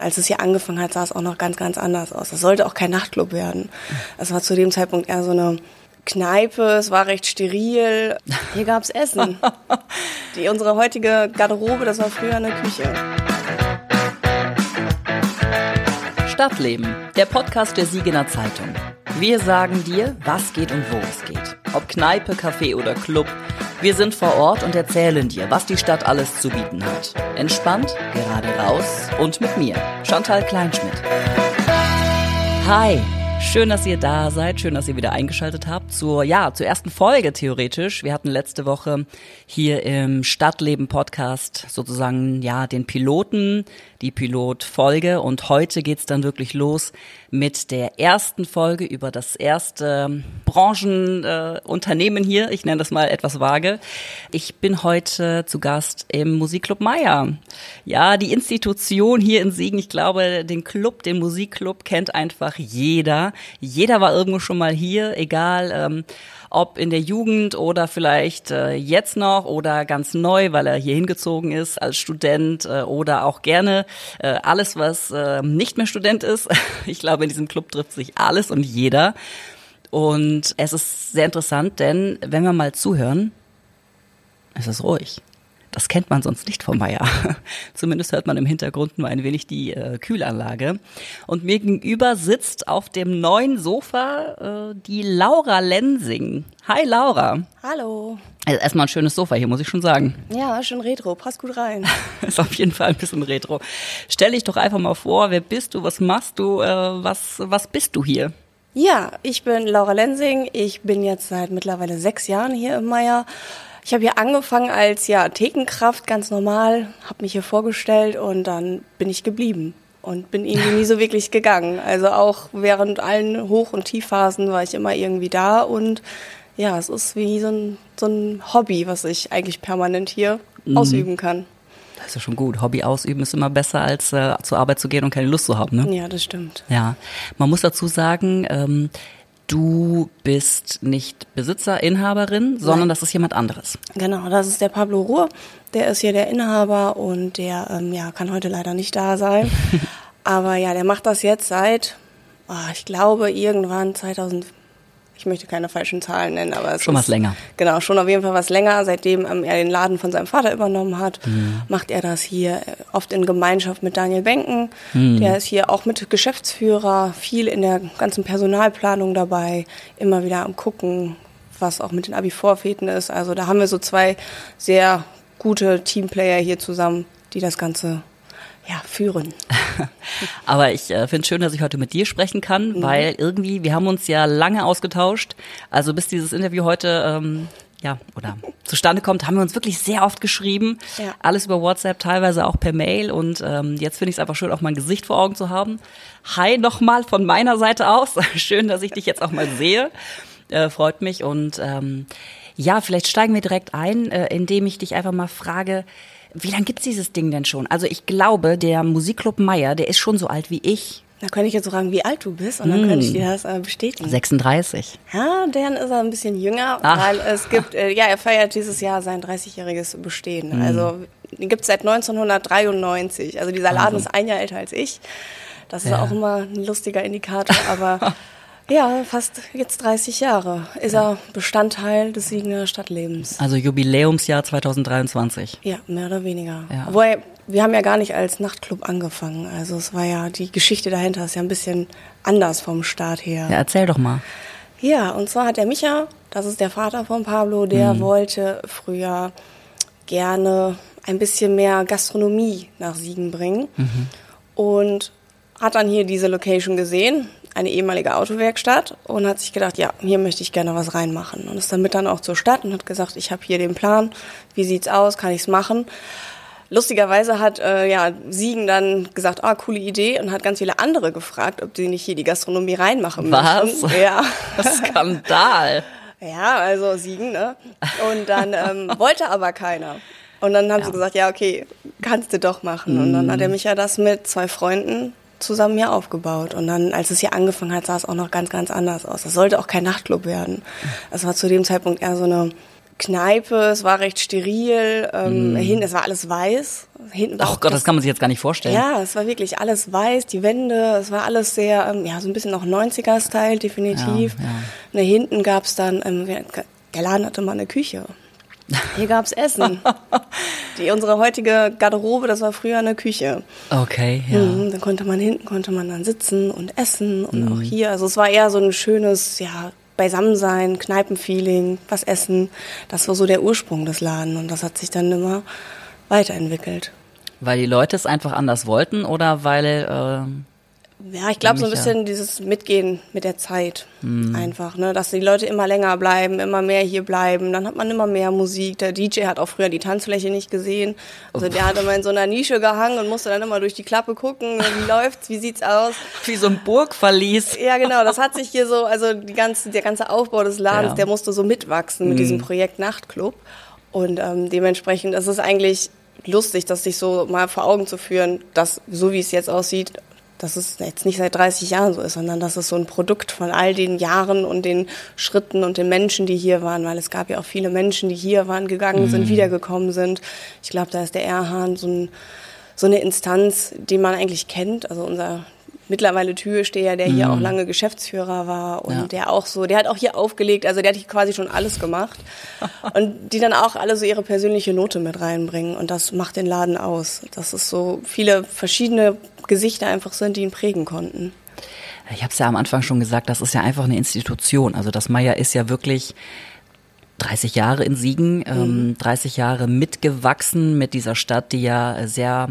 Als es hier angefangen hat, sah es auch noch ganz, ganz anders aus. Das sollte auch kein Nachtclub werden. Es war zu dem Zeitpunkt eher so eine Kneipe, es war recht steril. Hier gab's Essen. Die, unsere heutige Garderobe, das war früher eine Küche. Stadtleben, der Podcast der Siegener Zeitung. Wir sagen dir, was geht und wo es geht. Ob Kneipe, Café oder Club. Wir sind vor Ort und erzählen dir, was die Stadt alles zu bieten hat. Entspannt, gerade raus und mit mir, Chantal Kleinschmidt. Hi, Schön, dass ihr da seid. Schön, dass ihr wieder eingeschaltet habt zur, ja, zur ersten Folge theoretisch. Wir hatten letzte Woche hier im Stadtleben Podcast sozusagen, ja, den Piloten, die Pilotfolge und heute geht's dann wirklich los mit der ersten Folge über das erste Branchenunternehmen äh, hier. Ich nenne das mal etwas vage. Ich bin heute zu Gast im Musikclub Meier. Ja, die Institution hier in Siegen, ich glaube, den Club, den Musikclub kennt einfach jeder. Jeder war irgendwo schon mal hier, egal. Ähm, ob in der Jugend oder vielleicht äh, jetzt noch oder ganz neu, weil er hier hingezogen ist als Student äh, oder auch gerne äh, alles, was äh, nicht mehr Student ist. Ich glaube, in diesem Club trifft sich alles und jeder. Und es ist sehr interessant, denn wenn wir mal zuhören, es ist ruhig. Das kennt man sonst nicht vom Meier. Zumindest hört man im Hintergrund nur ein wenig die äh, Kühlanlage. Und mir gegenüber sitzt auf dem neuen Sofa äh, die Laura Lensing. Hi Laura. Hallo. Also erstmal ein schönes Sofa hier, muss ich schon sagen. Ja, schön retro, passt gut rein. Ist auf jeden Fall ein bisschen retro. Stell dich doch einfach mal vor, wer bist du, was machst du, äh, was, was bist du hier? Ja, ich bin Laura Lensing. Ich bin jetzt seit mittlerweile sechs Jahren hier im Meier. Ich habe hier angefangen als ja Thekenkraft, ganz normal, habe mich hier vorgestellt und dann bin ich geblieben und bin irgendwie nie so wirklich gegangen. Also auch während allen Hoch- und Tiefphasen war ich immer irgendwie da und ja, es ist wie so ein, so ein Hobby, was ich eigentlich permanent hier mhm. ausüben kann. Das ist ja schon gut. Hobby ausüben ist immer besser, als äh, zur Arbeit zu gehen und keine Lust zu haben. Ne? Ja, das stimmt. Ja, man muss dazu sagen, ähm, Du bist nicht Besitzer, Inhaberin, sondern Nein. das ist jemand anderes. Genau, das ist der Pablo Ruhr. Der ist hier der Inhaber und der ähm, ja, kann heute leider nicht da sein. Aber ja, der macht das jetzt seit, oh, ich glaube, irgendwann 2000, ich möchte keine falschen Zahlen nennen, aber es schon ist, was länger. Genau, schon auf jeden Fall was länger. Seitdem ähm, er den Laden von seinem Vater übernommen hat, mhm. macht er das hier äh, oft in Gemeinschaft mit Daniel Benken. Mhm. Der ist hier auch mit Geschäftsführer, viel in der ganzen Personalplanung dabei, immer wieder am gucken, was auch mit den Abi-Vorfäten ist. Also da haben wir so zwei sehr gute Teamplayer hier zusammen, die das Ganze ja, führen. Aber ich äh, finde es schön, dass ich heute mit dir sprechen kann, mhm. weil irgendwie, wir haben uns ja lange ausgetauscht. Also bis dieses Interview heute ähm, ja, oder zustande kommt, haben wir uns wirklich sehr oft geschrieben. Ja. Alles über WhatsApp, teilweise auch per Mail. Und ähm, jetzt finde ich es einfach schön, auch mein Gesicht vor Augen zu haben. Hi nochmal von meiner Seite aus. schön, dass ich dich jetzt auch mal sehe. Äh, freut mich. Und ähm, ja, vielleicht steigen wir direkt ein, äh, indem ich dich einfach mal frage, wie lange gibt's dieses Ding denn schon? Also ich glaube, der Musikclub Meier, der ist schon so alt wie ich. Da könnte ich jetzt fragen, wie alt du bist, und dann hm. könnte ich dir das äh, bestätigen. 36. Ja, dann ist er ein bisschen jünger, Ach. weil es gibt, äh, ja, er feiert dieses Jahr sein 30-jähriges Bestehen. Hm. Also den gibt's seit 1993. Also dieser Laden also. ist ein Jahr älter als ich. Das ist ja. auch immer ein lustiger Indikator, aber Ja, fast jetzt 30 Jahre ist er Bestandteil des Siegener Stadtlebens. Also Jubiläumsjahr 2023. Ja, mehr oder weniger. Ja. Wobei, wir haben ja gar nicht als Nachtclub angefangen. Also es war ja, die Geschichte dahinter ist ja ein bisschen anders vom Start her. Ja, erzähl doch mal. Ja, und zwar hat der Micha, das ist der Vater von Pablo, der mhm. wollte früher gerne ein bisschen mehr Gastronomie nach Siegen bringen. Mhm. Und hat dann hier diese Location gesehen, eine ehemalige Autowerkstatt und hat sich gedacht, ja, hier möchte ich gerne was reinmachen. Und ist damit dann auch zur Stadt und hat gesagt, ich habe hier den Plan, wie sieht's aus, kann ich's machen? Lustigerweise hat äh, ja Siegen dann gesagt, ah, coole Idee und hat ganz viele andere gefragt, ob sie nicht hier die Gastronomie reinmachen was? möchten. Ja. Skandal. ja, also Siegen, ne? Und dann ähm, wollte aber keiner. Und dann haben ja. sie gesagt, ja, okay, kannst du doch machen. Mm. Und dann hat er mich ja das mit zwei Freunden zusammen hier aufgebaut. Und dann, als es hier angefangen hat, sah es auch noch ganz, ganz anders aus. Das sollte auch kein Nachtclub werden. Es war zu dem Zeitpunkt eher so eine Kneipe, es war recht steril, ähm, mm. hinten, es war alles weiß. Hinten Ach Gott, das kann man sich jetzt gar nicht vorstellen. Ja, es war wirklich alles weiß, die Wände, es war alles sehr, ähm, ja, so ein bisschen noch 90er-Style, definitiv. Ja, ja. Und hinten gab's dann, ähm, der Laden hatte mal eine Küche. Hier gab's Essen. Die, unsere heutige Garderobe, das war früher eine Küche. Okay, ja. Mhm, dann konnte man hinten, konnte man dann sitzen und essen und mhm. auch hier. Also es war eher so ein schönes, ja, Beisammensein, Kneipenfeeling, was essen. Das war so der Ursprung des Laden und das hat sich dann immer weiterentwickelt. Weil die Leute es einfach anders wollten oder weil äh, ja, ich glaube so ein bisschen dieses Mitgehen mit der Zeit mhm. einfach, ne, dass die Leute immer länger bleiben, immer mehr hier bleiben, dann hat man immer mehr Musik. Der DJ hat auch früher die Tanzfläche nicht gesehen, also der hat immer in so einer Nische gehangen und musste dann immer durch die Klappe gucken, wie läuft's, wie sieht's aus? Wie so ein Burgverlies. Ja, genau, das hat sich hier so, also die ganze, der ganze Aufbau des Ladens, ja. der musste so mitwachsen mit mhm. diesem Projekt Nachtclub und ähm, dementsprechend ist es eigentlich lustig, das sich so mal vor Augen zu führen, dass so wie es jetzt aussieht, dass es jetzt nicht seit 30 Jahren so ist, sondern dass es so ein Produkt von all den Jahren und den Schritten und den Menschen, die hier waren, weil es gab ja auch viele Menschen, die hier waren, gegangen mhm. sind, wiedergekommen sind. Ich glaube, da ist der Erhahn so, ein, so eine Instanz, die man eigentlich kennt. Also unser mittlerweile Türsteher, der hier mhm. auch lange Geschäftsführer war und ja. der auch so, der hat auch hier aufgelegt, also der hat hier quasi schon alles gemacht und die dann auch alle so ihre persönliche Note mit reinbringen und das macht den Laden aus, dass es so viele verschiedene Gesichter einfach sind, die ihn prägen konnten. Ich habe es ja am Anfang schon gesagt, das ist ja einfach eine Institution. Also das Meier ist ja wirklich 30 Jahre in Siegen, ähm, mhm. 30 Jahre mitgewachsen mit dieser Stadt, die ja sehr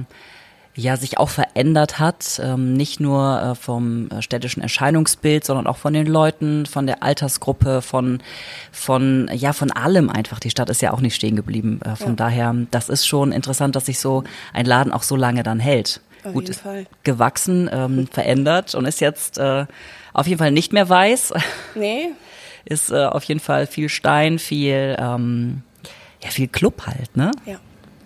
ja sich auch verändert hat, ähm, nicht nur äh, vom äh, städtischen Erscheinungsbild, sondern auch von den Leuten, von der Altersgruppe, von von ja von allem einfach. Die Stadt ist ja auch nicht stehen geblieben. Äh, von ja. daher, das ist schon interessant, dass sich so ein Laden auch so lange dann hält. Auf Gut, gewachsen, ähm, verändert und ist jetzt äh, auf jeden Fall nicht mehr weiß. Nee. ist äh, auf jeden Fall viel Stein, viel ähm, ja viel Club halt, ne? Ja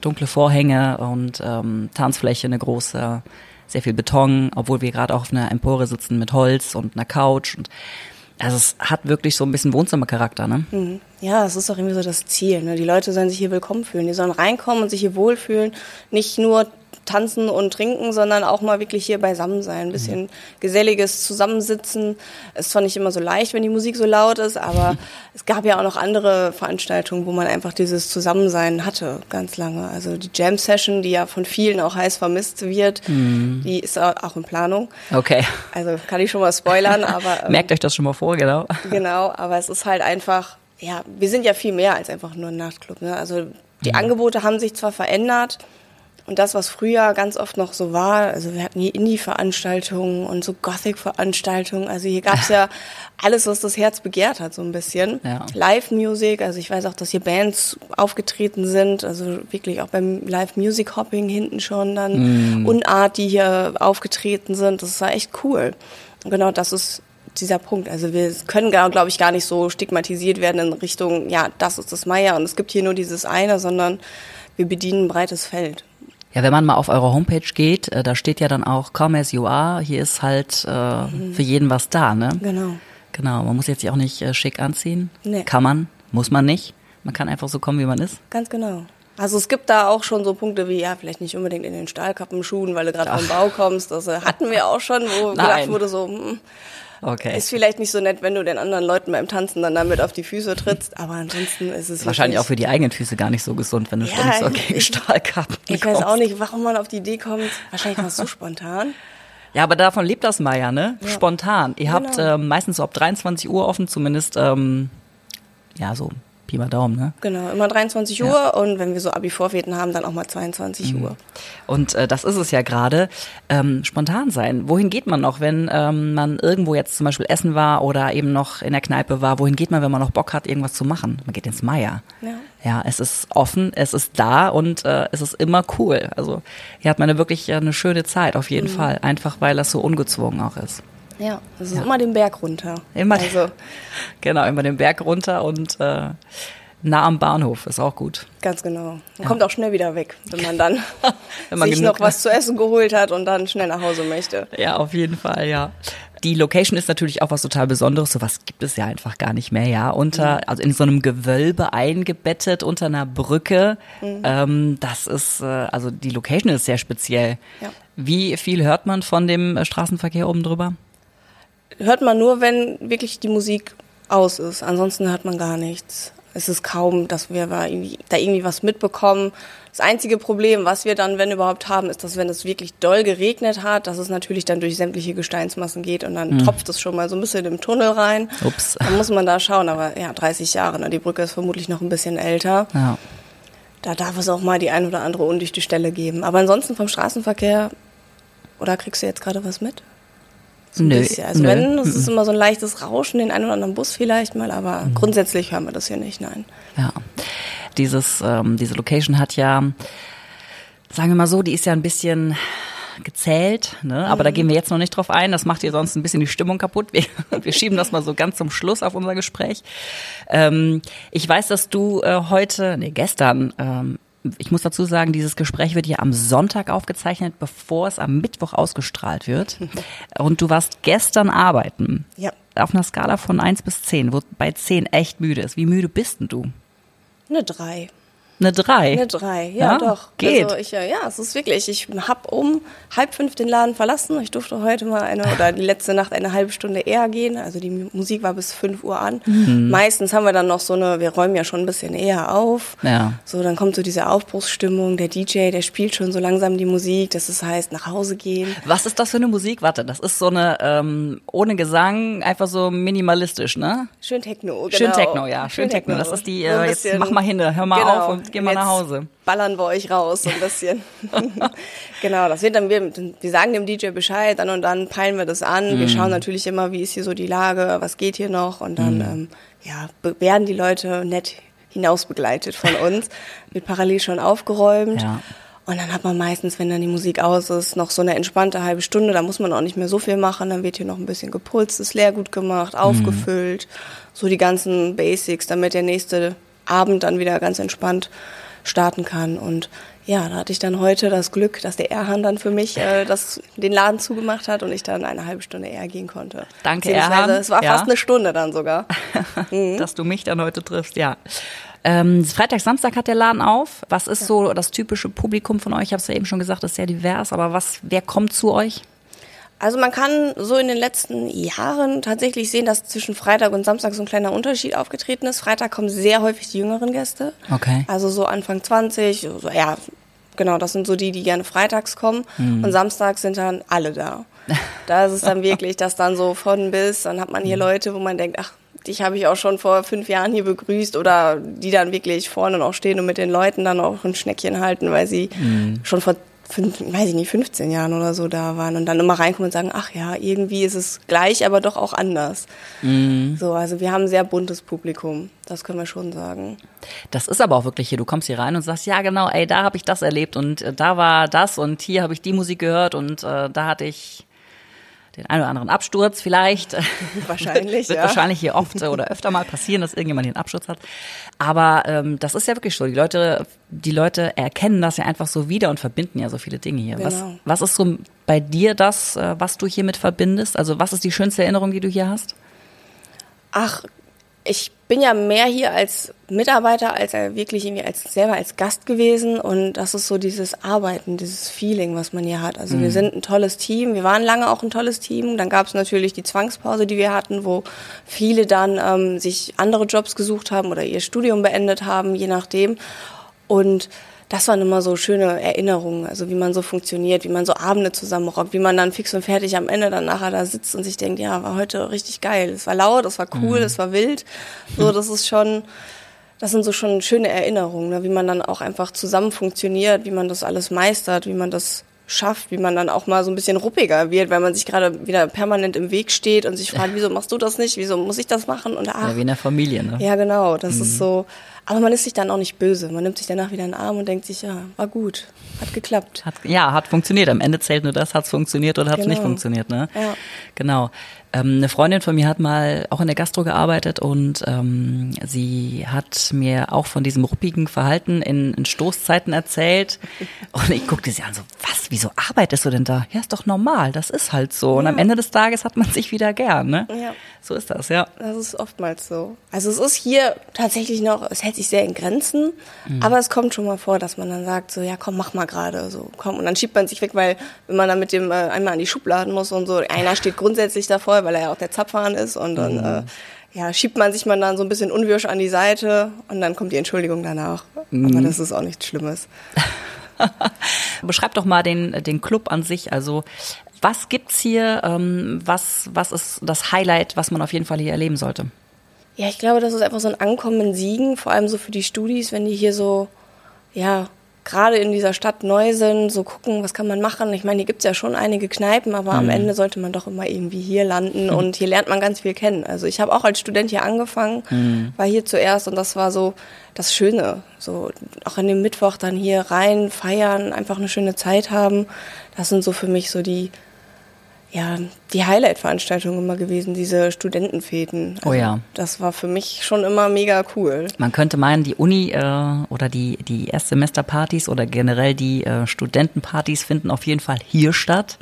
dunkle Vorhänge und ähm, Tanzfläche, eine große, sehr viel Beton, obwohl wir gerade auch auf einer Empore sitzen mit Holz und einer Couch und also es hat wirklich so ein bisschen Wohnzimmercharakter, ne? Mhm. Ja, es ist doch irgendwie so das Ziel. Ne? Die Leute sollen sich hier willkommen fühlen. Die sollen reinkommen und sich hier wohlfühlen. Nicht nur tanzen und trinken, sondern auch mal wirklich hier beisammen sein. Ein bisschen mhm. geselliges Zusammensitzen. Es ist zwar nicht immer so leicht, wenn die Musik so laut ist, aber es gab ja auch noch andere Veranstaltungen, wo man einfach dieses Zusammensein hatte, ganz lange. Also die Jam Session, die ja von vielen auch heiß vermisst wird, mhm. die ist auch in Planung. Okay. Also kann ich schon mal spoilern, aber. Ähm, Merkt euch das schon mal vor, genau. Genau, aber es ist halt einfach, ja, wir sind ja viel mehr als einfach nur ein Nachtclub. Ne? Also die mhm. Angebote haben sich zwar verändert, und das, was früher ganz oft noch so war, also wir hatten hier Indie-Veranstaltungen und so Gothic-Veranstaltungen. Also hier gab's ja alles, was das Herz begehrt hat, so ein bisschen. Ja. Live-Music, also ich weiß auch, dass hier Bands aufgetreten sind, also wirklich auch beim Live-Music-Hopping hinten schon dann. Mm. Unart, die hier aufgetreten sind, das war echt cool. Und genau das ist dieser Punkt. Also wir können, glaube ich, gar nicht so stigmatisiert werden in Richtung, ja, das ist das Meier und es gibt hier nur dieses eine, sondern wir bedienen ein breites Feld. Ja, wenn man mal auf eure Homepage geht, äh, da steht ja dann auch Come as you are. Hier ist halt äh, mhm. für jeden was da, ne? Genau. Genau. Man muss jetzt ja auch nicht äh, schick anziehen. Nee. Kann man, muss man nicht. Man kann einfach so kommen, wie man ist. Ganz genau. Also es gibt da auch schon so Punkte wie, ja, vielleicht nicht unbedingt in den Stahlkappenschuhen, weil du gerade vom Bau kommst. Das äh, hatten wir auch schon, wo Nein. gedacht wurde so, hm, Okay. Ist vielleicht nicht so nett, wenn du den anderen Leuten beim Tanzen dann damit auf die Füße trittst, aber ansonsten ist es wahrscheinlich auch für die eigenen Füße gar nicht so gesund, wenn du ja, ständig so gegen Stahlkappen Ich kommst. weiß auch nicht, warum man auf die Idee kommt. Wahrscheinlich war es so spontan. Ja, aber davon lebt das Meier, ne? Ja. Spontan. Ihr genau. habt ähm, meistens so ab 23 Uhr offen, zumindest ähm, ja so Pi mal Daumen, ne? Genau, immer 23 ja. Uhr und wenn wir so Abi-Vorfährten haben, dann auch mal 22 mhm. Uhr. Und äh, das ist es ja gerade, ähm, spontan sein. Wohin geht man noch, wenn ähm, man irgendwo jetzt zum Beispiel essen war oder eben noch in der Kneipe war? Wohin geht man, wenn man noch Bock hat, irgendwas zu machen? Man geht ins Meier. Ja. Ja, es ist offen, es ist da und äh, es ist immer cool. Also hier hat man wirklich äh, eine schöne Zeit, auf jeden mhm. Fall. Einfach weil das so ungezwungen auch ist. Ja, das ist ja. immer den Berg runter. Immer, also. genau, immer den Berg runter und äh, nah am Bahnhof ist auch gut. Ganz genau. Man ja. kommt auch schnell wieder weg, wenn man dann wenn man sich noch was zu essen geholt hat und dann schnell nach Hause möchte. Ja, auf jeden Fall, ja. die Location ist natürlich auch was total Besonderes. Sowas gibt es ja einfach gar nicht mehr, ja. Unter, mhm. also in so einem Gewölbe eingebettet unter einer Brücke. Mhm. Ähm, das ist, äh, also die Location ist sehr speziell. Ja. Wie viel hört man von dem äh, Straßenverkehr oben drüber? Hört man nur, wenn wirklich die Musik aus ist. Ansonsten hört man gar nichts. Es ist kaum, dass wir da irgendwie was mitbekommen. Das einzige Problem, was wir dann, wenn überhaupt haben, ist, dass wenn es wirklich doll geregnet hat, dass es natürlich dann durch sämtliche Gesteinsmassen geht und dann mhm. tropft es schon mal so ein bisschen im Tunnel rein. Ups. Dann muss man da schauen, aber ja, 30 Jahre, ne? die Brücke ist vermutlich noch ein bisschen älter. Ja. Da darf es auch mal die ein oder andere undichte Stelle geben. Aber ansonsten vom Straßenverkehr, oder kriegst du jetzt gerade was mit? So nö, Also nö. wenn, es ist immer so ein leichtes Rauschen, den einen oder anderen Bus vielleicht mal, aber mhm. grundsätzlich hören wir das hier nicht, nein. Ja. Dieses, ähm, diese Location hat ja, sagen wir mal so, die ist ja ein bisschen gezählt, ne? aber mhm. da gehen wir jetzt noch nicht drauf ein, das macht ihr sonst ein bisschen die Stimmung kaputt. Wir, wir schieben das mal so ganz zum Schluss auf unser Gespräch. Ähm, ich weiß, dass du äh, heute, nee, gestern, ähm, ich muss dazu sagen, dieses Gespräch wird ja am Sonntag aufgezeichnet, bevor es am Mittwoch ausgestrahlt wird. Und du warst gestern arbeiten. Ja. Auf einer Skala von 1 bis 10, wo bei 10 echt müde ist. Wie müde bist denn du? Eine drei. Eine drei? Eine drei, ja, ja doch. Geht. Also ich, ja, es ist wirklich, ich habe um halb fünf den Laden verlassen. Ich durfte heute mal eine, oder die letzte Nacht eine halbe Stunde eher gehen. Also die Musik war bis fünf Uhr an. Mhm. Meistens haben wir dann noch so eine, wir räumen ja schon ein bisschen eher auf. Ja. So, dann kommt so diese Aufbruchsstimmung. Der DJ, der spielt schon so langsam die Musik. Das ist, heißt, nach Hause gehen. Was ist das für eine Musik? Warte, das ist so eine, ähm, ohne Gesang, einfach so minimalistisch, ne? Schön Techno, genau. Schön Techno, ja. Schön, Schön Techno. Techno. Das ist die, äh, jetzt mach mal hin, hör mal genau. auf und geh mal nach Hause. Ballern wir euch raus so ein bisschen. genau, das wird dann, wir, wir sagen dem DJ Bescheid, dann und dann peilen wir das an. Mm. Wir mhm. schauen natürlich immer, wie ist hier so die Lage, was geht hier noch und dann, mm. ähm, ja, werden die Leute nett hinausbegleitet von uns, wird parallel schon aufgeräumt. Ja. Und dann hat man meistens, wenn dann die Musik aus ist, noch so eine entspannte halbe Stunde. Da muss man auch nicht mehr so viel machen. Dann wird hier noch ein bisschen geputzt, das Leergut gemacht, mhm. aufgefüllt. Mm. So die ganzen Basics, damit der nächste Abend dann wieder ganz entspannt starten kann. Und ja, da hatte ich dann heute das Glück, dass der Erhan dann für mich äh, das, den Laden zugemacht hat und ich dann eine halbe Stunde eher gehen konnte. Danke, Erhan. Es war ja. fast eine Stunde dann sogar. Mhm. dass du mich dann heute triffst, ja. Ähm, Freitag, Samstag hat der Laden auf. Was ist ja. so das typische Publikum von euch? Ich habe es ja eben schon gesagt, das ist sehr divers, aber was, wer kommt zu euch? Also man kann so in den letzten Jahren tatsächlich sehen, dass zwischen Freitag und Samstag so ein kleiner Unterschied aufgetreten ist. Freitag kommen sehr häufig die jüngeren Gäste. Okay. Also so Anfang 20, so, ja, genau, das sind so die, die gerne freitags kommen. Mhm. Und samstags sind dann alle da. Da ist es dann wirklich, dass dann so von bis, dann hat man hier mhm. Leute, wo man denkt, ach, dich habe ich auch schon vor fünf Jahren hier begrüßt oder die dann wirklich vorne noch stehen und mit den Leuten dann auch ein Schneckchen halten, weil sie mhm. schon vor fünf, weiß ich nicht, 15 Jahren oder so da waren und dann immer reinkommen und sagen, ach ja, irgendwie ist es gleich, aber doch auch anders. Mhm. So, also wir haben ein sehr buntes Publikum, das können wir schon sagen. Das ist aber auch wirklich hier, du kommst hier rein und sagst, ja genau, ey, da habe ich das erlebt und äh, da war das und hier habe ich die Musik gehört und äh, da hatte ich den einen oder anderen Absturz vielleicht. Wahrscheinlich, Wird ja. wahrscheinlich hier oft oder öfter mal passieren, dass irgendjemand den Absturz hat. Aber ähm, das ist ja wirklich so. Die Leute, die Leute erkennen das ja einfach so wieder und verbinden ja so viele Dinge hier. Genau. Was, was ist so bei dir das, äh, was du hiermit verbindest? Also was ist die schönste Erinnerung, die du hier hast? Ach, ich bin ja mehr hier als Mitarbeiter als wirklich irgendwie als selber als Gast gewesen und das ist so dieses Arbeiten, dieses Feeling, was man hier hat. Also mhm. wir sind ein tolles Team, wir waren lange auch ein tolles Team. Dann gab es natürlich die Zwangspause, die wir hatten, wo viele dann ähm, sich andere Jobs gesucht haben oder ihr Studium beendet haben, je nachdem. Und das waren immer so schöne Erinnerungen, also wie man so funktioniert, wie man so Abende zusammenrockt, wie man dann fix und fertig am Ende dann nachher da sitzt und sich denkt, ja, war heute richtig geil. Es war laut, es war cool, mhm. es war wild. So, das ist schon, das sind so schon schöne Erinnerungen, ne? wie man dann auch einfach zusammen funktioniert, wie man das alles meistert, wie man das schafft, wie man dann auch mal so ein bisschen ruppiger wird, weil man sich gerade wieder permanent im Weg steht und sich fragt, wieso machst du das nicht, wieso muss ich das machen und ach, ja, wie in der Familie, ne? Ja, genau, das mhm. ist so, Aber man ist sich dann auch nicht böse. Man nimmt sich danach wieder in den Arm und denkt sich, ja, war gut, hat geklappt. Hat, ja, hat funktioniert. Am Ende zählt nur das, hat es funktioniert oder hat es Genau. nicht funktioniert. Ne? Ja. Genau. Ähm, eine Freundin von mir hat mal auch in der Gastro gearbeitet und ähm, sie hat mir auch von diesem ruppigen Verhalten in, in Stoßzeiten erzählt. Und ich guckte sie an, so, was, wieso arbeitest du denn da? Ja, ist doch normal, das ist halt so. Und am Ende des Tages hat man sich wieder gern, ne? Ja. So ist das, ja. Das ist oftmals so. Also es ist hier tatsächlich noch, es hält sich sehr in Grenzen, aber es kommt schon mal vor, dass man dann sagt, so ja komm, mach mal gerade, so komm. Und dann schiebt man sich weg, weil wenn man dann mit dem äh, einmal an die Schubladen muss und so, einer steht grundsätzlich davor, weil er ja auch der Zapfhahn ist und dann äh, ja, schiebt man sich man dann so ein bisschen unwirsch an die Seite und dann kommt die Entschuldigung danach. Aber das ist auch nichts Schlimmes. Beschreib doch mal den, den Club an sich. Also, was gibt's hier? Ähm, was, was ist das Highlight, was man auf jeden Fall hier erleben sollte? Ja, ich glaube, das ist einfach so ein Ankommen in Siegen, vor allem so für die Studis, wenn die hier so, ja, gerade in dieser Stadt neu sind, so gucken, was kann man machen. Ich meine, hier gibt's ja schon einige Kneipen, aber am Ende sollte man doch immer irgendwie hier landen und hier lernt man ganz viel kennen. Also ich habe auch als Student hier angefangen, war hier zuerst und das war so das Schöne. So auch an dem Mittwoch dann hier rein, feiern, einfach eine schöne Zeit haben. Das sind so für mich so die ja, die Highlight-Veranstaltung immer gewesen, diese Studentenfäden. Oh ja. Das war für mich schon immer mega cool. Man könnte meinen, die Uni äh, oder die, die Erstsemesterpartys oder generell die äh, Studentenpartys finden auf jeden Fall hier statt.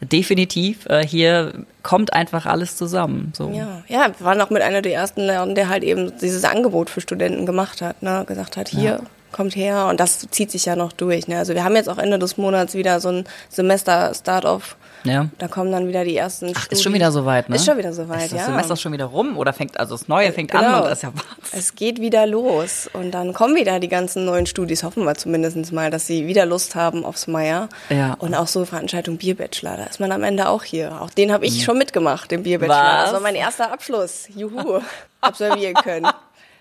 Definitiv. Äh, hier kommt einfach alles zusammen. So. Ja, ja, wir waren auch mit einer der ersten der halt eben dieses Angebot für Studenten gemacht hat, ne? gesagt hat, hier, kommt her und das zieht sich ja noch durch. Ne? Also wir haben jetzt auch Ende des Monats wieder so ein Semester-Start-off. Ja. Da kommen dann wieder die ersten Ach, ist schon wieder soweit, ne? Ist schon wieder soweit, ist das ja. Semester schon wieder rum oder fängt, also das Neue fängt Genau. an und das ist ja Wahnsinn. Es geht wieder los und dann kommen wieder die ganzen neuen Studis, hoffen wir zumindest mal, dass sie wieder Lust haben aufs Meier. Ja. Und auch so Veranstaltung Bierbachelor, da ist man am Ende auch hier. Auch den habe ich schon mitgemacht, den Bierbachelor. Mhm. Was? Das war mein erster Abschluss. Juhu, absolvieren können.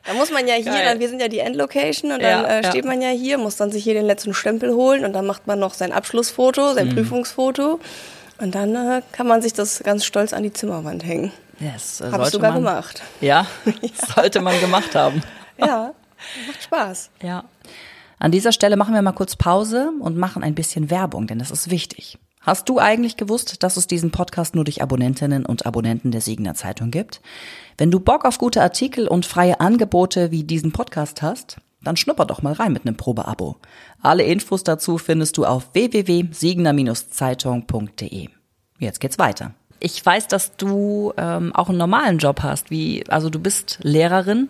Da muss man ja hier, Geil. dann, wir sind ja die Endlocation und Ja, dann äh, ja. steht man ja hier, muss dann sich hier den letzten Stempel holen und dann macht man noch sein Abschlussfoto, Mhm. sein Prüfungsfoto und dann äh, kann man sich das ganz stolz an die Zimmerwand hängen. Yes, äh, Habe ich sogar man, gemacht. Ja, sollte man gemacht haben. Ja, macht Spaß. Ja. An dieser Stelle machen wir mal kurz Pause und machen ein bisschen Werbung, denn das ist wichtig. Hast du eigentlich gewusst, dass es diesen Podcast nur durch Abonnentinnen und Abonnenten der Siegener Zeitung gibt? Wenn du Bock auf gute Artikel und freie Angebote wie diesen Podcast hast, dann schnupper doch mal rein mit einem Probeabo. Alle Infos dazu findest du auf www.siegener-zeitung.de. Jetzt geht's weiter. Ich weiß, dass du ähm, auch einen normalen Job hast, wie also du bist Lehrerin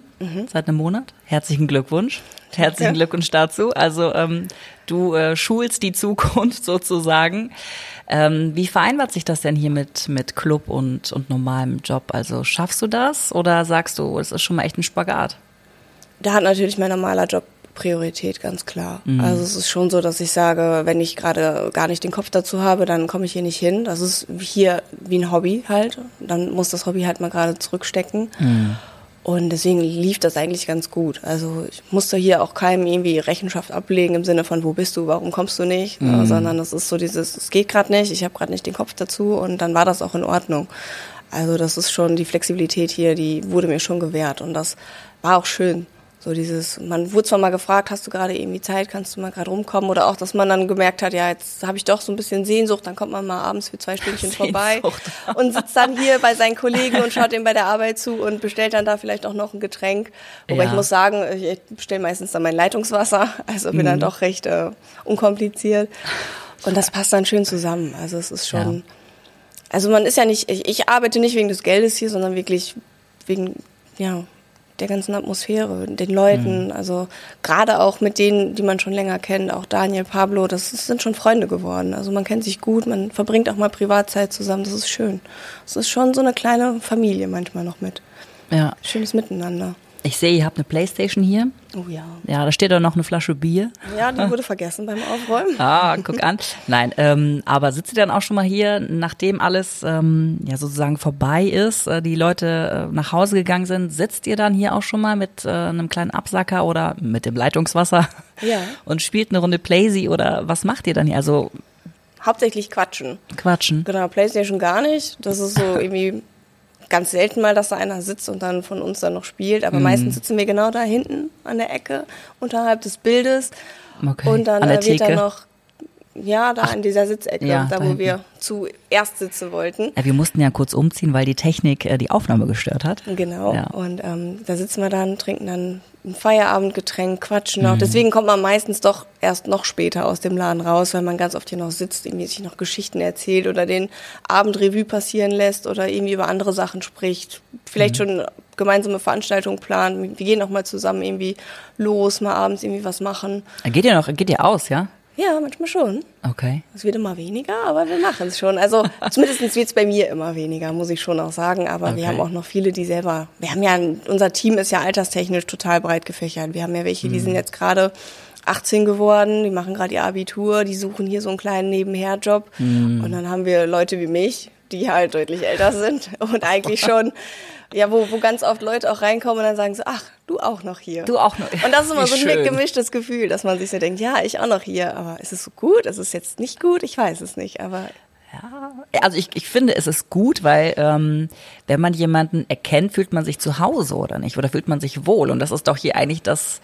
seit einem Monat. Herzlichen Glückwunsch. Herzlichen Glückwunsch dazu. Also ähm, du äh, schulst die Zukunft sozusagen. Ähm, wie vereinbart sich das denn hier mit mit Club und und normalem Job? Also schaffst du das oder sagst du, es ist schon mal echt ein Spagat? Da hat natürlich mein normaler Job Priorität, ganz klar. Also es ist schon so, dass ich sage, wenn ich gerade gar nicht den Kopf dazu habe, dann komme ich hier nicht hin. Das ist hier wie ein Hobby halt. Dann muss das Hobby halt mal gerade zurückstecken. Und deswegen lief das eigentlich ganz gut. Also ich musste hier auch keinem irgendwie Rechenschaft ablegen im Sinne von, wo bist du, warum kommst du nicht, ne? sondern es ist so dieses, es geht gerade nicht, ich habe gerade nicht den Kopf dazu und dann war das auch in Ordnung. Also das ist schon die Flexibilität hier, die wurde mir schon gewährt und das war auch schön. So dieses, man wurde zwar mal gefragt, hast du gerade irgendwie Zeit, kannst du mal gerade rumkommen oder auch, dass man dann gemerkt hat, ja, jetzt habe ich doch so ein bisschen Sehnsucht, dann kommt man mal abends für zwei Stündchen vorbei Sehnsucht. und sitzt dann hier bei seinen Kollegen und schaut ihm bei der Arbeit zu und bestellt dann da vielleicht auch noch ein Getränk. Wobei Ja. ich muss sagen, ich bestelle meistens dann mein Leitungswasser, also bin dann Mhm. doch recht äh, unkompliziert. Und das passt dann schön zusammen. Also es ist schon, Ja. also man ist ja nicht, ich, ich arbeite nicht wegen des Geldes hier, sondern wirklich wegen, ja, der ganzen Atmosphäre, den Leuten, Mhm. also gerade auch mit denen, die man schon länger kennt, auch Daniel, Pablo, das ist- sind schon Freunde geworden. Also man kennt sich gut, man verbringt auch mal Privatzeit zusammen, das ist schön. Es ist schon so eine kleine Familie manchmal noch mit. Ja. Schönes Miteinander. Ich sehe, ihr habt eine Playstation hier. Oh ja. Ja, da steht auch noch eine Flasche Bier. Ja, die wurde vergessen beim Aufräumen. Ah, guck an. Nein, ähm, aber sitzt ihr dann auch schon mal hier, nachdem alles ähm, ja sozusagen vorbei ist, äh, die Leute äh, nach Hause gegangen sind, sitzt ihr dann hier auch schon mal mit äh, einem kleinen Absacker oder mit dem Leitungswasser Ja. und spielt eine Runde Playsy oder was macht ihr dann hier? Also Hauptsächlich quatschen. quatschen. Genau, Playstation gar nicht. Das ist so irgendwie ganz selten mal, dass da einer sitzt und dann von uns dann noch spielt, aber mhm. meistens sitzen wir genau da hinten an der Ecke, unterhalb des Bildes. Okay. Und dann wird dann noch ja, da Ach, in dieser Sitzecke, ja, da, wo wir zuerst sitzen wollten. Ja, wir mussten ja kurz umziehen, weil die Technik äh, die Aufnahme gestört hat. Genau. Ja. Und ähm, da sitzen wir dann, trinken dann ein Feierabendgetränk, quatschen noch. Mhm. Deswegen kommt man meistens doch erst noch später aus dem Laden raus, weil man ganz oft hier noch sitzt, irgendwie sich noch Geschichten erzählt oder den Abendrevue passieren lässt oder irgendwie über andere Sachen spricht. Vielleicht mhm. schon gemeinsame Veranstaltungen planen. Wir gehen auch mal zusammen irgendwie los, mal abends irgendwie was machen. Geht ihr noch, geht ihr aus, ja? Ja, manchmal schon. Okay. Es wird immer weniger, aber wir machen es schon. Also zumindest wird es bei mir immer weniger, muss ich schon auch sagen. Aber okay. wir haben auch noch viele, die selber. Wir haben ja, unser Team ist ja alterstechnisch total breit gefächert. Wir haben ja welche, die mhm. sind jetzt gerade 18 geworden, die machen gerade ihr Abitur, die suchen hier so einen kleinen Nebenherjob. Mhm. Und dann haben wir Leute wie mich, die halt deutlich älter sind und eigentlich schon ja, wo, wo ganz oft Leute auch reinkommen und dann sagen so, ach, du auch noch hier. Du auch noch. Und das ist immer Wie so ein schön. gemischtes Gefühl, dass man sich so denkt, ja, ich auch noch hier, aber ist es so gut? Ist es jetzt nicht gut? Ich weiß es nicht, aber ja, also ich, ich finde, es ist gut, weil ähm, wenn man jemanden erkennt, fühlt man sich zu Hause oder nicht? Oder fühlt man sich wohl? Und das ist doch hier eigentlich das,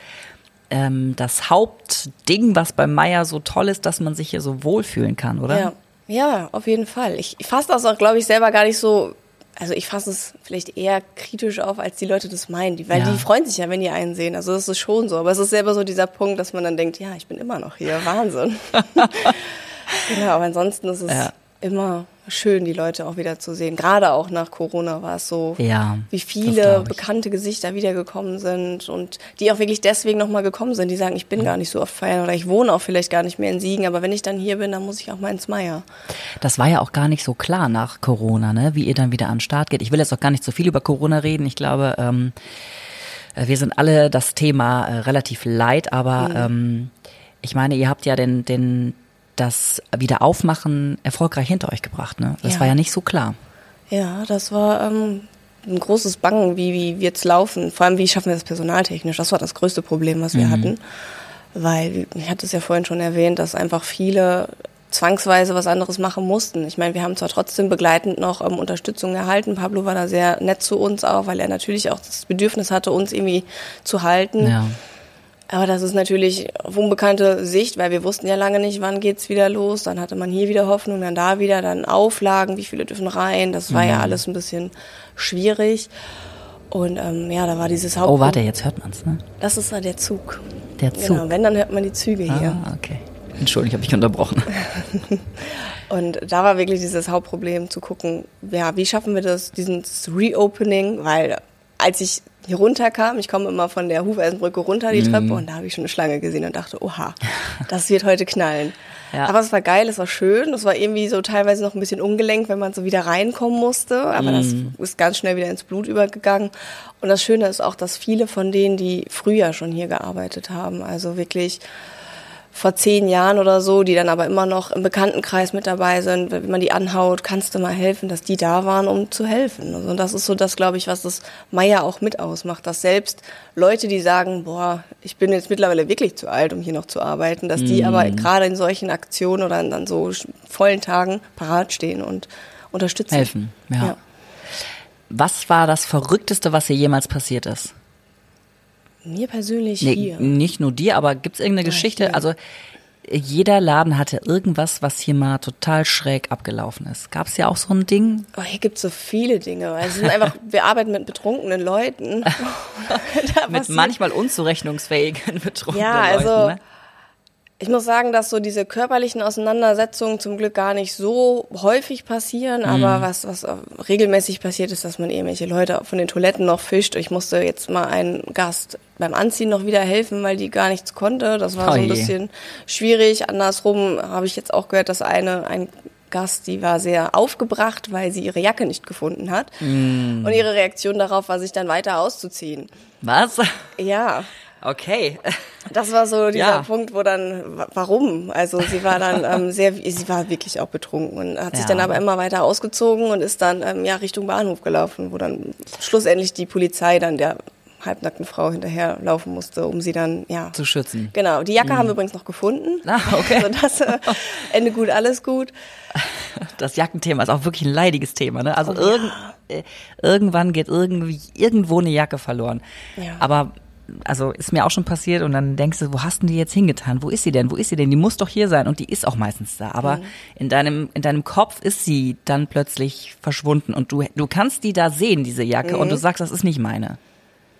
ähm, das Hauptding, was bei Meier so toll ist, dass man sich hier so wohlfühlen kann, oder? Ja, ja auf jeden Fall. Ich, ich fasse das auch, glaube ich, selber gar nicht so also ich fasse es vielleicht eher kritisch auf, als die Leute das meinen, weil ja. die freuen sich ja, wenn die einen sehen. Also das ist schon so. Aber es ist selber so dieser Punkt, dass man dann denkt, ja, ich bin immer noch hier. Wahnsinn. genau, aber ansonsten ist es ja. immer schön, die Leute auch wieder zu sehen. Gerade auch nach Corona war es so, ja, wie viele bekannte Gesichter wiedergekommen sind und die auch wirklich deswegen nochmal gekommen sind. Die sagen, ich bin gar nicht so oft feiern oder ich wohne auch vielleicht gar nicht mehr in Siegen, aber wenn ich dann hier bin, dann muss ich auch mal ins Meier. Das war ja auch gar nicht so klar nach Corona, ne? wie ihr dann wieder an den Start geht. Ich will jetzt auch gar nicht so viel über Corona reden. Ich glaube, ähm, äh, wir sind alle das Thema äh, relativ leid, aber mhm. ähm, ich meine, ihr habt ja den, den das Wiederaufmachen erfolgreich hinter euch gebracht. Ne? Das ja. war ja nicht so klar. Ja, das war ähm, ein großes Bangen, wie, wie wird's laufen. Vor allem, wie schaffen wir das personaltechnisch? Das war das größte Problem, was wir mhm. hatten. Weil, ich hatte es ja vorhin schon erwähnt, dass einfach viele zwangsweise was anderes machen mussten. Ich meine, wir haben zwar trotzdem begleitend noch ähm, Unterstützung erhalten. Pablo war da sehr nett zu uns auch, weil er natürlich auch das Bedürfnis hatte, uns irgendwie zu halten. Ja. Aber das ist natürlich auf unbekannte Sicht, weil wir wussten ja lange nicht, wann geht's wieder los. Dann hatte man hier wieder Hoffnung, dann da wieder, dann Auflagen, wie viele dürfen rein. Das war mhm. ja alles ein bisschen schwierig. Und ähm, ja, da war dieses Haupt. Oh, warte, jetzt hört man's, ne? Das ist ja der Zug. Der Zug. Genau, wenn, dann hört man die Züge ah, hier. okay. Entschuldigung, ich habe mich unterbrochen. und da war wirklich dieses Hauptproblem zu gucken, ja, wie schaffen wir das, dieses Reopening, weil als ich hier runterkam, ich komme immer von der Hufeisenbrücke runter die Treppe mm. und da habe ich schon eine Schlange gesehen und dachte, oha, das wird heute knallen. Ja. Aber es war geil, es war schön, es war irgendwie so teilweise noch ein bisschen ungelenkt, wenn man so wieder reinkommen musste, aber mm. das mhm. ist ganz schnell wieder ins Blut übergegangen. Und das Schöne ist auch, dass viele von denen, die früher schon hier gearbeitet haben, also wirklich vor zehn Jahren oder so, die dann aber immer noch im Bekanntenkreis mit dabei sind, wenn man die anhaut, kannst du mal helfen, dass die da waren, um zu helfen. Also, und das ist so das, glaube ich, was das Meier auch mit ausmacht, dass selbst Leute, die sagen, boah, ich bin jetzt mittlerweile wirklich zu alt, um hier noch zu arbeiten, dass die mhm. aber gerade in solchen Aktionen oder in dann so vollen Tagen parat stehen und unterstützen. Helfen, ja. ja. Was war das Verrückteste, was hier jemals passiert ist? Mir persönlich nee, hier. Nicht nur dir, aber gibt es irgendeine ja, Geschichte? Hier. Also jeder Laden hatte irgendwas, was hier mal total schräg abgelaufen ist. Gab es ja auch so ein Ding? Oh, hier gibt es so viele Dinge. Also sind einfach, wir arbeiten mit betrunkenen Leuten. mit manchmal unzurechnungsfähigen betrunkenen ja, also, Leuten. Ne? Ich muss sagen, dass so diese körperlichen Auseinandersetzungen zum Glück gar nicht so häufig passieren, mhm. aber was, was regelmäßig passiert ist, dass man irgendwelche Leute von den Toiletten noch fischt. Ich musste jetzt mal einen Gast beim Anziehen noch wieder helfen, weil die gar nichts konnte. Das war oh so ein bisschen schwierig. Andersrum habe ich jetzt auch gehört, dass eine, ein Gast, die war sehr aufgebracht, weil sie ihre Jacke nicht gefunden hat. Mm. Und ihre Reaktion darauf war, sich dann weiter auszuziehen. Was? Ja. Okay. Das war so dieser ja. Punkt, wo dann, warum? Also sie war dann ähm, sehr, sie war wirklich auch betrunken und hat ja. sich dann aber immer weiter ausgezogen und ist dann ähm, ja Richtung Bahnhof gelaufen, wo dann schlussendlich die Polizei dann der halbnackten Frau hinterherlaufen musste, um sie dann, ja. Zu schützen. Genau. Die Jacke mhm. haben wir übrigens noch gefunden. Ah, okay. Also das äh, Ende gut, alles gut. Das Jackenthema ist auch wirklich ein leidiges Thema, ne? Also oh, irgend, ja. äh, irgendwann geht irgendwie irgendwo eine Jacke verloren. Ja. Aber also ist mir auch schon passiert und dann denkst du, wo hast du die jetzt hingetan? Wo ist sie denn? Wo ist sie denn? Die muss doch hier sein und die ist auch meistens da. Aber mhm. in deinem in deinem Kopf ist sie dann plötzlich verschwunden und du du kannst die da sehen, diese Jacke mhm. und du sagst, das ist nicht meine.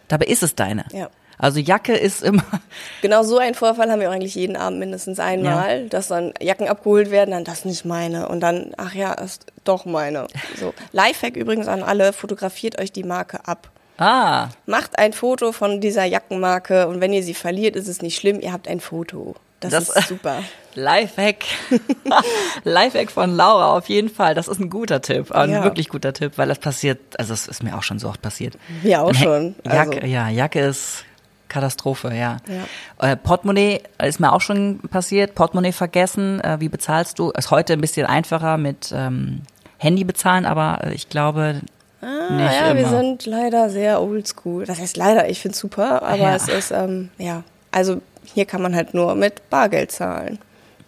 Dabei ist es deine. Ja. Also Jacke ist immer. Genau so einen Vorfall haben wir eigentlich jeden Abend mindestens einmal, ja. dass dann Jacken abgeholt werden, dann das nicht meine und dann ach ja, ist doch meine. So Lifehack übrigens an alle: Fotografiert euch die Marke ab. Ah. Macht ein Foto von dieser Jackenmarke und wenn ihr sie verliert, ist es nicht schlimm, ihr habt ein Foto. Das, das ist super. Lifehack. Lifehack von Laura, auf jeden Fall. Das ist ein guter Tipp. Ein ja. wirklich guter Tipp, weil das passiert, also es ist mir auch schon so oft passiert. Ja, auch schon. Jacke, also. Ja, Jacke ist Katastrophe, ja. ja. Äh, Portemonnaie ist mir auch schon passiert. Portemonnaie vergessen. Äh, wie bezahlst du? Ist heute ein bisschen einfacher mit ähm, Handy bezahlen, aber äh, ich glaube, Ah, nicht ja, immer. wir sind leider sehr oldschool. Das heißt leider, ich finde es super, aber ja. es ist, ähm, ja, also hier kann man halt nur mit Bargeld zahlen.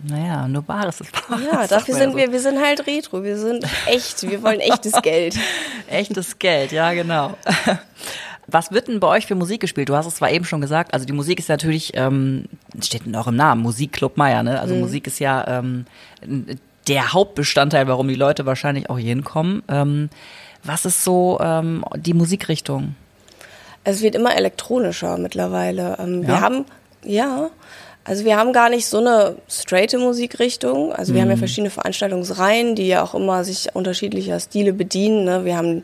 Naja, nur Bares ist Bares. Ja, dafür sind so. wir, wir sind halt retro, wir sind echt, wir wollen echtes Geld. echtes Geld, ja genau. Was wird denn bei euch für Musik gespielt? Du hast es zwar eben schon gesagt, also die Musik ist natürlich, ähm, steht in eurem Namen, Musikclub Meier, ne? Also mhm. Musik ist ja ähm, der Hauptbestandteil, warum die Leute wahrscheinlich auch hier hinkommen. Ähm, was ist so ähm, die Musikrichtung? Es wird immer elektronischer mittlerweile. Ähm, ja? Wir haben, ja, also wir haben gar nicht so eine straighte Musikrichtung. Also wir mhm. haben ja mhm. verschiedene Veranstaltungsreihen, die ja auch immer sich unterschiedlicher Stile bedienen. Ne? Wir haben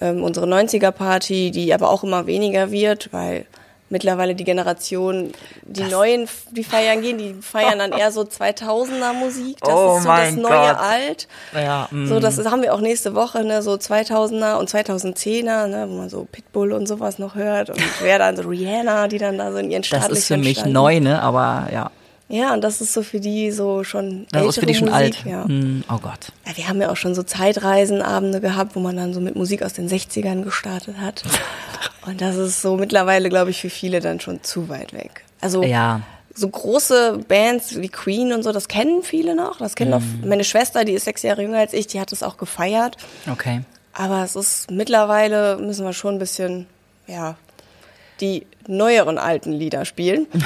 ähm, unsere 90er-Party, die aber auch immer weniger wird, weil mittlerweile die Generation, die das Neuen, die feiern gehen, die feiern dann eher so 2000er Musik. Das oh ist so das neue Gott. Alt. Ja, mm. So, das haben wir auch nächste Woche, ne, so 2000er und 2010er, ne, wo man so Pitbull und sowas noch hört und wer dann so Rihanna, die dann da so in ihren staatlichen Das ist für mich standen. neu, ne, aber ja. Ja, und das ist so für die so schon das ist für die schon Musik, alt. Ja. Mm, oh Gott. Ja, wir haben ja auch schon so Zeitreisenabende gehabt, wo man dann so mit Musik aus den 60ern gestartet hat. und das ist so mittlerweile, glaube ich, für viele dann schon zu weit weg. Also ja. so große Bands wie Queen und so, das kennen viele noch. Das kennen mm. auch meine Schwester, die ist sechs Jahre jünger als ich, die hat es auch gefeiert. Okay. Aber es ist mittlerweile müssen wir schon ein bisschen, ja, die neueren alten Lieder spielen.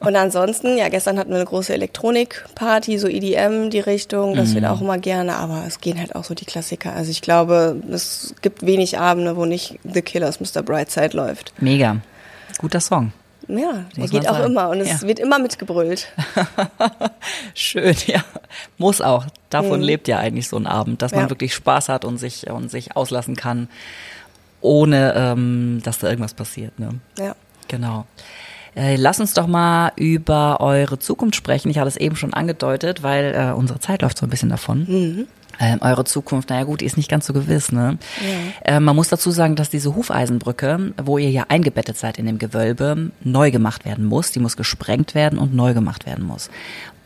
Und ansonsten, ja, gestern hatten wir eine große Elektronikparty, so EDM die Richtung, das mhm. wird auch immer gerne, aber es gehen halt auch so die Klassiker. Also ich glaube, es gibt wenig Abende, wo nicht The Killers Mr. Brightside läuft. Mega. Guter Song. Ja, der geht auch immer und es ja. wird immer mitgebrüllt. Schön, ja. Muss auch. Davon mhm. lebt ja eigentlich so ein Abend, dass man wirklich Spaß hat und sich, und sich auslassen kann ohne ähm, dass da irgendwas passiert. Ne? Ja. Genau. Äh, lass uns doch mal über eure Zukunft sprechen. Ich hatte es eben schon angedeutet, weil äh, unsere Zeit läuft so ein bisschen davon. Mhm. Ähm, eure Zukunft, naja gut, die ist nicht ganz so gewiss. Ne? Ja. Äh, man muss dazu sagen, dass diese Hufeisenbrücke, wo ihr ja eingebettet seid in dem Gewölbe, neu gemacht werden muss. Die muss gesprengt werden und neu gemacht werden muss.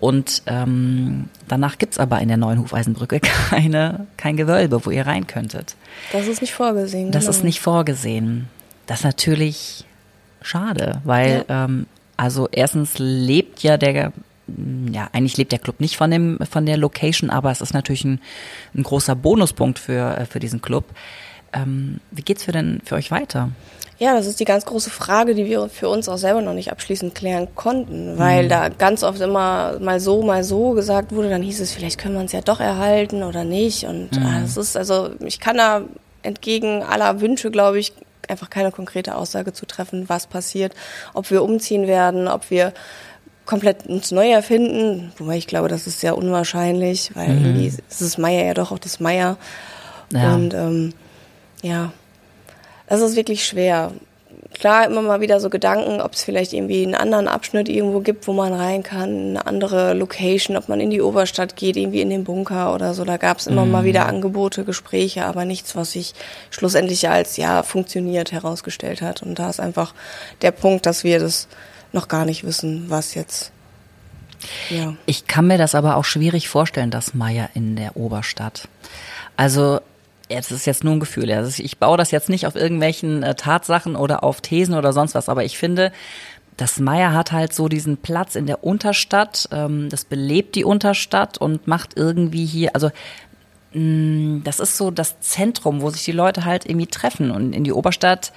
Und ähm, danach gibt's aber in der neuen Hufeisenbrücke keine, kein Gewölbe, wo ihr rein könntet. Das ist nicht vorgesehen. Das genau. ist nicht vorgesehen. Das natürlich schade, weil ja. ähm, also erstens lebt ja der ja, eigentlich lebt der Club nicht von dem von der Location, aber es ist natürlich ein, ein großer Bonuspunkt für äh, für diesen Club. Ähm, wie geht's für denn für euch weiter? Ja, das ist die ganz große Frage, die wir für uns auch selber noch nicht abschließend klären konnten, weil mhm. da ganz oft immer mal so, mal so gesagt wurde, dann hieß es, vielleicht können wir uns ja doch erhalten oder nicht. Und mhm. äh, es ist, also ich kann da entgegen aller Wünsche, glaube ich, einfach keine konkrete Aussage zu treffen, was passiert, ob wir umziehen werden, ob wir komplett uns neu erfinden, wobei ich glaube, das ist sehr unwahrscheinlich, weil mhm. irgendwie ist es Meier ja doch auch das Meier. Ja. Und ähm, ja, das ist wirklich schwer. Klar, immer mal wieder so Gedanken, ob es vielleicht irgendwie einen anderen Abschnitt irgendwo gibt, wo man rein kann, eine andere Location, ob man in die Oberstadt geht, irgendwie in den Bunker oder so. Da gab es immer mhm. mal wieder Angebote, Gespräche, aber nichts, was sich schlussendlich als ja funktioniert herausgestellt hat. Und da ist einfach der Punkt, dass wir das noch gar nicht wissen, was jetzt. Ja. Ich kann mir das aber auch schwierig vorstellen, das Meier in der Oberstadt. Also das ist jetzt nur ein Gefühl. Also ich baue das jetzt nicht auf irgendwelchen äh, Tatsachen oder auf Thesen oder sonst was, aber ich finde, das Meier hat halt so diesen Platz in der Unterstadt, ähm, das belebt die Unterstadt und macht irgendwie hier, also mh, mm, das ist so das Zentrum, wo sich die Leute halt irgendwie treffen und in die Oberstadt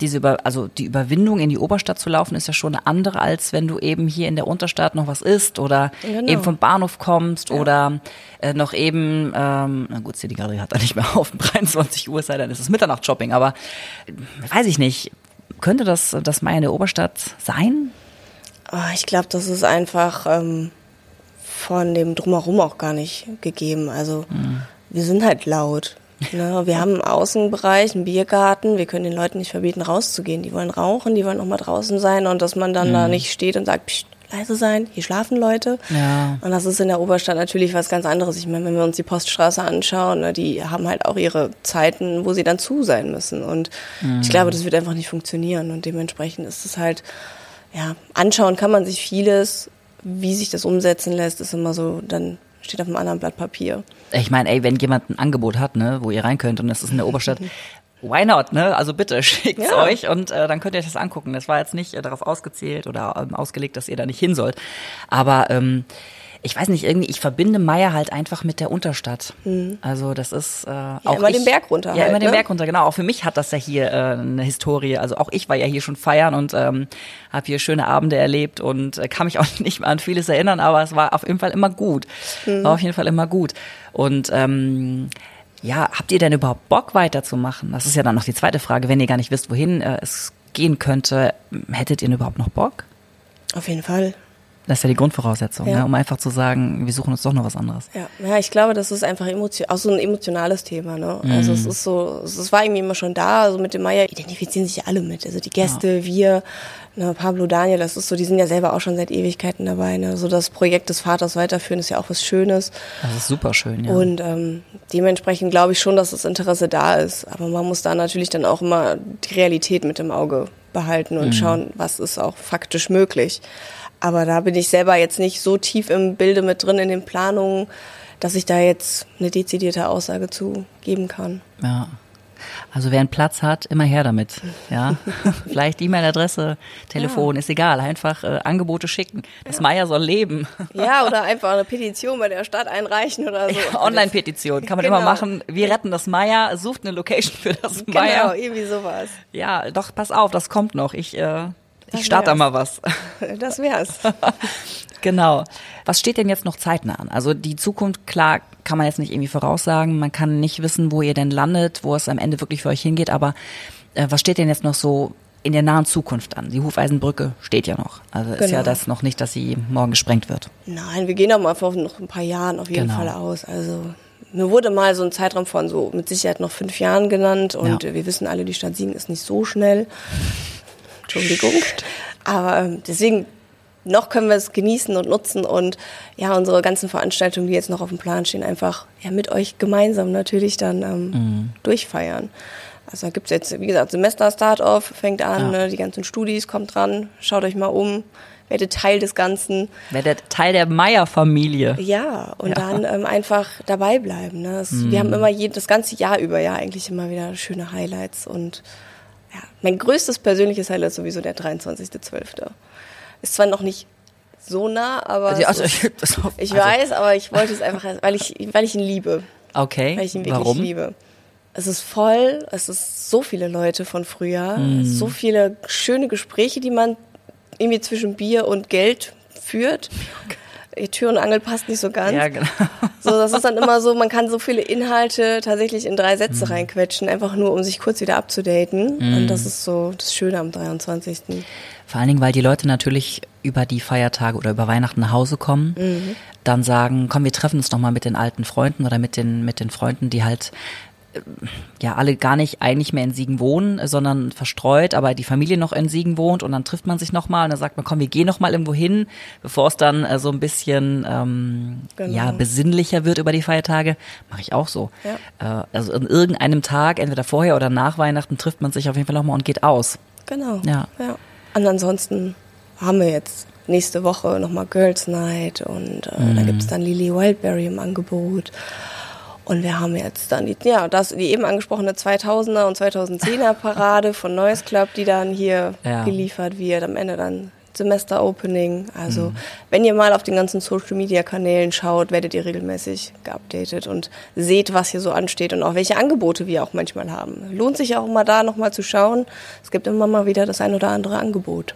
diese über, also die Überwindung in die Oberstadt zu laufen ist ja schon eine andere, als wenn du eben hier in der Unterstadt noch was isst oder genau. eben vom Bahnhof kommst ja. oder äh, noch eben, ähm, na gut, City Gallery hat da nicht mehr auf, 23 Uhr sei dann ist es Mitternacht-Shopping, aber äh, weiß ich nicht, könnte das das Mai in der Oberstadt sein? Oh, ich glaube, das ist einfach ähm, von dem Drumherum auch gar nicht gegeben. Also mhm. wir sind halt laut. Ne? Wir haben einen Außenbereich, einen Biergarten. Wir können den Leuten nicht verbieten, rauszugehen. Die wollen rauchen, die wollen auch mal draußen sein und dass man dann mhm. da nicht steht und sagt, Psst, leise sein, hier schlafen Leute. Ja. Und das ist in der Oberstadt natürlich was ganz anderes. Ich meine, wenn wir uns die Poststraße anschauen, ne, die haben halt auch ihre Zeiten, wo sie dann zu sein müssen. Und mhm. ich glaube, das wird einfach nicht funktionieren. Und dementsprechend ist es halt, ja, anschauen kann man sich vieles. Wie sich das umsetzen lässt, ist immer so dann steht auf einem anderen Blatt Papier. Ich meine, ey, wenn jemand ein Angebot hat, ne, wo ihr rein könnt und es ist in der Oberstadt, why not, ne? Also bitte schickt's ja. euch und äh, dann könnt ihr euch das angucken. Das war jetzt nicht äh, darauf ausgezählt oder ähm, ausgelegt, dass ihr da nicht hin sollt. Aber ähm, ich weiß nicht, irgendwie, ich verbinde Meier halt einfach mit der Unterstadt. Mhm. Also das ist äh, ja, auch immer ich, den Berg runter. Ja, halt, immer ne? den Berg runter, genau. Auch für mich hat das ja hier äh, eine Historie. Also auch ich war ja hier schon feiern und ähm, habe hier schöne Abende erlebt und äh, kann mich auch nicht mehr an vieles erinnern, aber es war auf jeden Fall immer gut. Mhm. War auf jeden Fall immer gut. Und ähm, ja, habt ihr denn überhaupt Bock weiterzumachen? Das ist ja dann noch die zweite Frage. Wenn ihr gar nicht wisst, wohin äh, es gehen könnte, hättet ihr überhaupt noch Bock? Auf jeden Fall. Das ist ja die Grundvoraussetzung, ja. ne? um einfach zu sagen, wir suchen uns doch noch was anderes. Ja, ja ich glaube, das ist einfach emotion auch so ein emotionales Thema. Ne? Mhm. Also es ist so, es war irgendwie immer schon da. Also mit dem Meier identifizieren sich ja alle mit. Also die Gäste, ja. wir, ne, Pablo, Daniel, das ist so, die sind ja selber auch schon seit Ewigkeiten dabei. Ne? So das Projekt des Vaters weiterführen ist ja auch was Schönes. Das ist super schön, ja. Und ähm, dementsprechend glaube ich schon, dass das Interesse da ist. Aber man muss da natürlich dann auch immer die Realität mit im Auge behalten und mhm. schauen, was ist auch faktisch möglich. Aber da bin ich selber jetzt nicht so tief im Bilde mit drin in den Planungen, dass ich da jetzt eine dezidierte Aussage zu geben kann. Ja. Also wer einen Platz hat, immer her damit. Ja, vielleicht E-Mail-Adresse, Telefon, ja. ist egal. Einfach äh, Angebote schicken. Das ja. Meier soll leben. Ja, oder einfach eine Petition bei der Stadt einreichen oder so. Ja, Online-Petition kann man genau. immer machen. Wir retten das Meier. Sucht eine Location für das Meier. Genau, irgendwie sowas. Ja, doch pass auf, das kommt noch. Ich äh, ich starte da mal was. Das wär's. genau. Was steht denn jetzt noch zeitnah an? Also die Zukunft, klar, kann man jetzt nicht irgendwie voraussagen. Man kann nicht wissen, wo ihr denn landet, wo es am Ende wirklich für euch hingeht. Aber äh, was steht denn jetzt noch so in der nahen Zukunft an? Die Hufeisenbrücke steht ja noch. Also genau. ist ja genau. das noch nicht, dass sie morgen gesprengt wird. Nein, wir gehen auch mal vor noch ein paar Jahren auf jeden genau. Fall aus. Also mir wurde mal so ein Zeitraum von so mit Sicherheit noch fünf Jahren genannt und ja. wir wissen alle, die Stadt Siegen ist nicht so schnell. Entschuldigung. Aber ähm, deswegen, noch können wir es genießen und nutzen und ja, unsere ganzen Veranstaltungen, die jetzt noch auf dem Plan stehen, einfach ja mit euch gemeinsam natürlich dann ähm, mhm. durchfeiern. Also da gibt es jetzt, wie gesagt, Semester Start-off fängt an, ja. ne, die ganzen Studis, kommt dran, schaut euch mal um, werdet Teil des Ganzen. Werdet Teil der Meier-Familie. Ja, und ja. dann ähm, einfach dabei bleiben. Ne? Das, mhm. Wir haben immer je, das ganze Jahr über ja eigentlich immer wieder schöne Highlights und ja, mein größtes persönliches Highlight ist sowieso der 23.12. Ist zwar noch nicht so nah, aber also, also, ist, ich also, weiß, aber ich wollte es einfach, weil ich, weil ich ihn liebe. Okay. Weil ich ihn wirklich Warum? liebe. Es ist voll, es ist so viele Leute von früher, mm. so viele schöne Gespräche, die man irgendwie zwischen Bier und Geld führt. Okay. Tür und Angel passt nicht so ganz. Ja, genau. So, das ist dann immer so, man kann so viele Inhalte tatsächlich in drei Sätze mhm. reinquetschen, einfach nur, um sich kurz wieder abzudaten. Mhm. Und das ist so das Schöne am 23. Vor allen Dingen, weil die Leute natürlich über die Feiertage oder über Weihnachten nach Hause kommen, mhm. dann sagen, komm, wir treffen uns noch mal mit den alten Freunden oder mit den, mit den Freunden, die halt ja alle gar nicht eigentlich mehr in Siegen wohnen, sondern verstreut, aber die Familie noch in Siegen wohnt und dann trifft man sich nochmal und dann sagt man, komm, wir gehen nochmal irgendwo hin, bevor es dann äh, so ein bisschen ähm, genau. ja besinnlicher wird über die Feiertage, mache ich auch so. Ja. Äh, also in irgendeinem Tag, entweder vorher oder nach Weihnachten, trifft man sich auf jeden Fall nochmal und geht aus. Genau. Ja. ja. Und ansonsten haben wir jetzt nächste Woche nochmal Girls Night und äh, mhm. da gibt es dann Lily Wildberry im Angebot. Und wir haben jetzt dann die, ja, das, die eben angesprochene 2000er und 2010er Parade von Noise Club, die dann hier ja. geliefert wird. Am Ende dann Semester-Opening. Also, mhm. wenn ihr mal auf den ganzen Social-Media-Kanälen schaut, werdet ihr regelmäßig geupdatet und seht, was hier so ansteht und auch welche Angebote wir auch manchmal haben. Lohnt sich auch mal da nochmal zu schauen. Es gibt immer mal wieder das ein oder andere Angebot.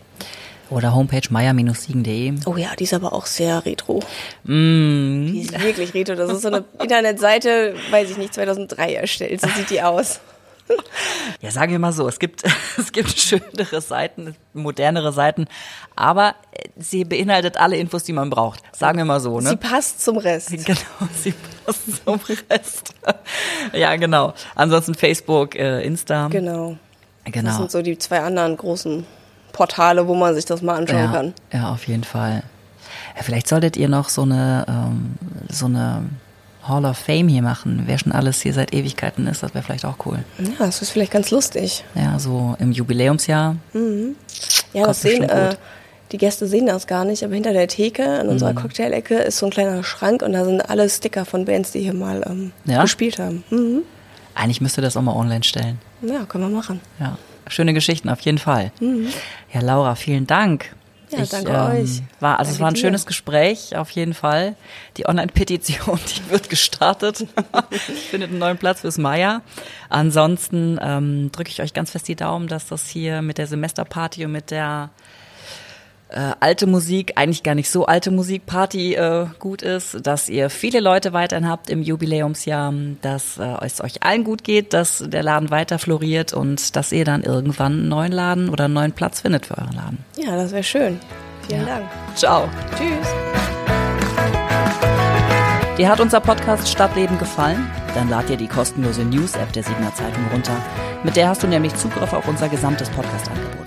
Oder Homepage meier-siegen.de. Oh ja, die ist aber auch sehr retro. Mm. Die ist wirklich retro. Das ist so eine Internetseite, weiß ich nicht, 2003 erstellt. So sieht die aus. Ja, sagen wir mal so, es gibt, es gibt schönere Seiten, modernere Seiten, aber sie beinhaltet alle Infos, die man braucht. Sagen wir mal so, ne? Sie passt zum Rest. Genau, sie passt zum Rest. Ja, genau. Ansonsten Facebook, äh, Insta. Genau. Genau. Das sind so die zwei anderen großen Portale, wo man sich das mal anschauen ja, kann. Ja, auf jeden Fall. Ja, vielleicht solltet ihr noch so eine, ähm, so eine Hall of Fame hier machen. Wer schon alles hier seit Ewigkeiten ist, das wäre vielleicht auch cool. Ja, das ist vielleicht ganz lustig. Ja, so im Jubiläumsjahr. Mhm. Ja, das sehen, äh, die Gäste sehen das gar nicht, aber hinter der Theke in unserer mhm. Cocktailecke ist so ein kleiner Schrank und da sind alle Sticker von Bands, die hier mal ähm, ja? gespielt haben. Mhm. Eigentlich müsste das auch mal online stellen. Ja, können wir machen. Ja, schöne Geschichten auf jeden Fall. Mhm. Ja, Laura, vielen Dank. Ja, ich, danke ähm, euch. War, also danke es war ein dir. schönes Gespräch, auf jeden Fall. Die Online-Petition, die wird gestartet. Findet einen neuen Platz fürs Maya. Ansonsten ähm, drücke ich euch ganz fest die Daumen, dass das hier mit der Semesterparty und mit der äh, alte Musik, eigentlich gar nicht so alte Musikparty äh, gut ist, dass ihr viele Leute weiterhin habt im Jubiläumsjahr, dass äh, es euch allen gut geht, dass der Laden weiter floriert und dass ihr dann irgendwann einen neuen Laden oder einen neuen Platz findet für euren Laden. Ja, das wäre schön. Vielen ja. Dank. Ciao. Tschüss. Dir hat unser Podcast Stadtleben gefallen? Dann lad dir die kostenlose News-App der Signer Zeitung runter. Mit der hast du nämlich Zugriff auf unser gesamtes Podcast-Angebot.